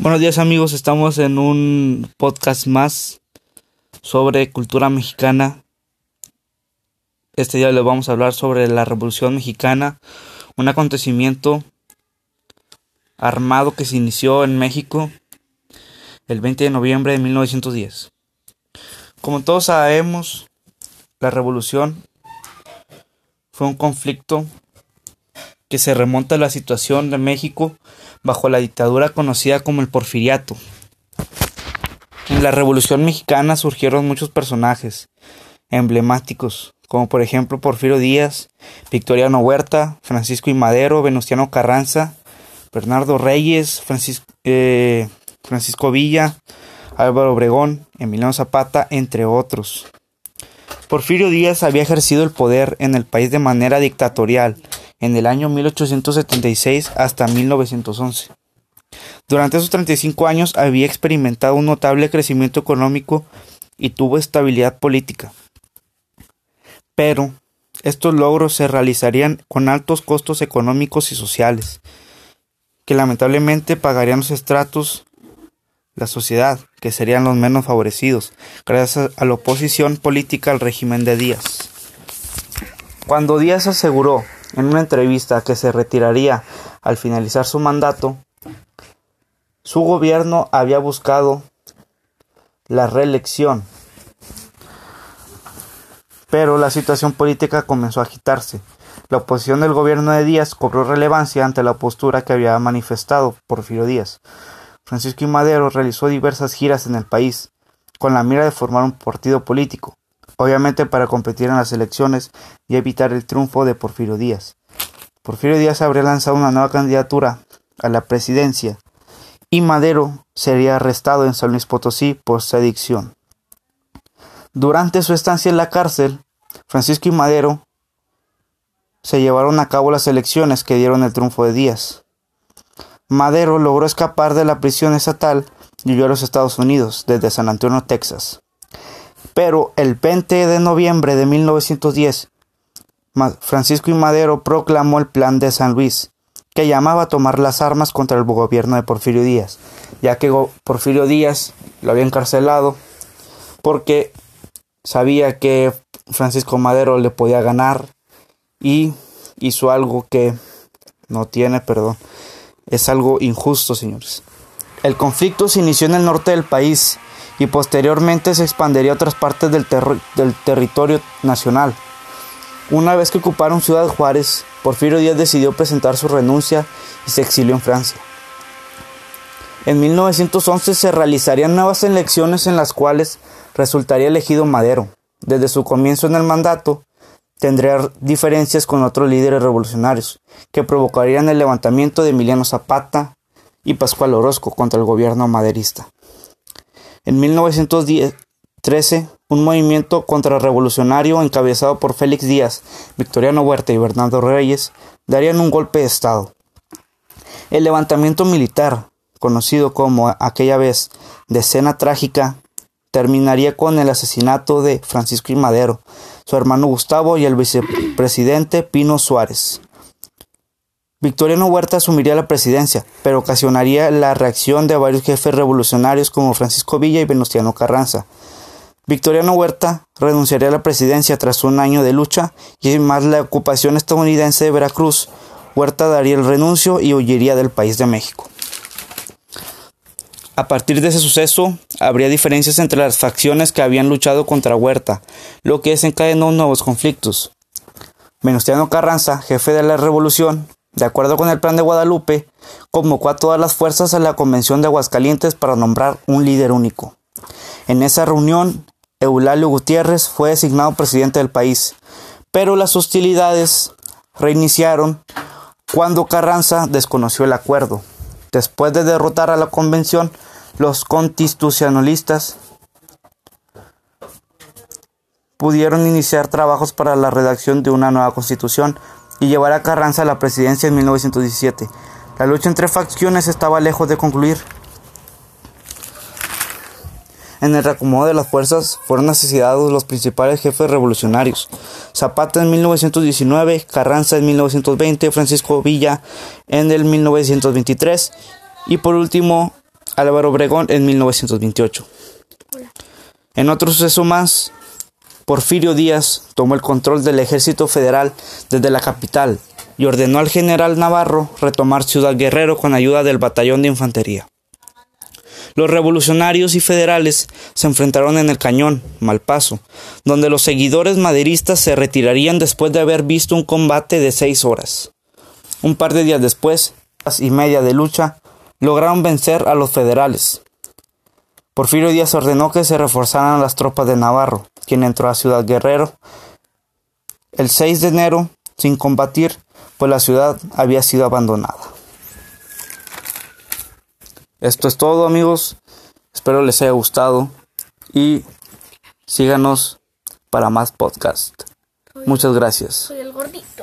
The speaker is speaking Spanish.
Buenos días amigos, estamos en un podcast más sobre cultura mexicana. Este día les vamos a hablar sobre la Revolución Mexicana, un acontecimiento armado que se inició en México el 20 de noviembre de 1910. Como todos sabemos, la revolución fue un conflicto que se remonta a la situación de México bajo la dictadura conocida como el porfiriato. En la Revolución Mexicana surgieron muchos personajes emblemáticos, como por ejemplo Porfirio Díaz, Victoriano Huerta, Francisco I. Madero, Venustiano Carranza, Bernardo Reyes, Francisco, eh, Francisco Villa, Álvaro Obregón, Emiliano Zapata, entre otros. Porfirio Díaz había ejercido el poder en el país de manera dictatorial en el año 1876 hasta 1911. Durante esos 35 años había experimentado un notable crecimiento económico y tuvo estabilidad política. Pero estos logros se realizarían con altos costos económicos y sociales, que lamentablemente pagarían los estratos, la sociedad, que serían los menos favorecidos, gracias a la oposición política al régimen de Díaz. Cuando Díaz aseguró en una entrevista que se retiraría al finalizar su mandato, su gobierno había buscado la reelección, pero la situación política comenzó a agitarse. La oposición del gobierno de Díaz cobró relevancia ante la postura que había manifestado Porfirio Díaz. Francisco y Madero realizó diversas giras en el país, con la mira de formar un partido político, obviamente para competir en las elecciones y evitar el triunfo de Porfirio Díaz. Porfirio Díaz habría lanzado una nueva candidatura a la presidencia y Madero sería arrestado en San Luis Potosí por sedición. Durante su estancia en la cárcel, Francisco y Madero se llevaron a cabo las elecciones que dieron el triunfo de Díaz. Madero logró escapar de la prisión estatal y huyó a los Estados Unidos desde San Antonio, Texas. Pero el 20 de noviembre de 1910, Francisco y Madero proclamó el Plan de San Luis, que llamaba a tomar las armas contra el gobierno de Porfirio Díaz, ya que Porfirio Díaz lo había encarcelado porque sabía que Francisco Madero le podía ganar y hizo algo que no tiene perdón. Es algo injusto, señores. El conflicto se inició en el norte del país y posteriormente se expandería a otras partes del, del territorio nacional. Una vez que ocuparon Ciudad Juárez, Porfirio Díaz decidió presentar su renuncia y se exilió en Francia. En 1911 se realizarían nuevas elecciones en las cuales resultaría elegido Madero. Desde su comienzo en el mandato, tendría diferencias con otros líderes revolucionarios, que provocarían el levantamiento de Emiliano Zapata y Pascual Orozco contra el gobierno maderista. En 1913, un movimiento contrarrevolucionario encabezado por Félix Díaz, Victoriano Huerta y Bernardo Reyes darían un golpe de Estado. El levantamiento militar, conocido como aquella vez Decena Trágica, terminaría con el asesinato de Francisco I. Madero, su hermano Gustavo y el vicepresidente Pino Suárez. Victoriano Huerta asumiría la presidencia, pero ocasionaría la reacción de varios jefes revolucionarios como Francisco Villa y Venustiano Carranza. Victoriano Huerta renunciaría a la presidencia tras un año de lucha y más la ocupación estadounidense de Veracruz. Huerta daría el renuncio y huiría del país de México. A partir de ese suceso, habría diferencias entre las facciones que habían luchado contra Huerta, lo que desencadenó nuevos conflictos. Venustiano Carranza, jefe de la revolución, de acuerdo con el plan de Guadalupe, convocó a todas las fuerzas a la Convención de Aguascalientes para nombrar un líder único. En esa reunión, Eulalio Gutiérrez fue designado presidente del país, pero las hostilidades reiniciaron cuando Carranza desconoció el acuerdo. Después de derrotar a la convención, los constitucionalistas pudieron iniciar trabajos para la redacción de una nueva constitución y llevar a Carranza a la presidencia en 1917. La lucha entre facciones estaba lejos de concluir. En el reacomodo de las fuerzas fueron asesinados los principales jefes revolucionarios. Zapata en 1919, Carranza en 1920, Francisco Villa en el 1923 y por último Álvaro Obregón en 1928. En otro suceso más, Porfirio Díaz tomó el control del ejército federal desde la capital y ordenó al general Navarro retomar Ciudad Guerrero con ayuda del batallón de infantería. Los revolucionarios y federales se enfrentaron en el cañón, Malpaso, donde los seguidores maderistas se retirarían después de haber visto un combate de seis horas. Un par de días después, y media de lucha, lograron vencer a los federales. Porfirio Díaz ordenó que se reforzaran las tropas de Navarro, quien entró a Ciudad Guerrero el 6 de enero sin combatir, pues la ciudad había sido abandonada. Esto es todo amigos, espero les haya gustado y síganos para más podcast. Muchas gracias. Soy el gordito.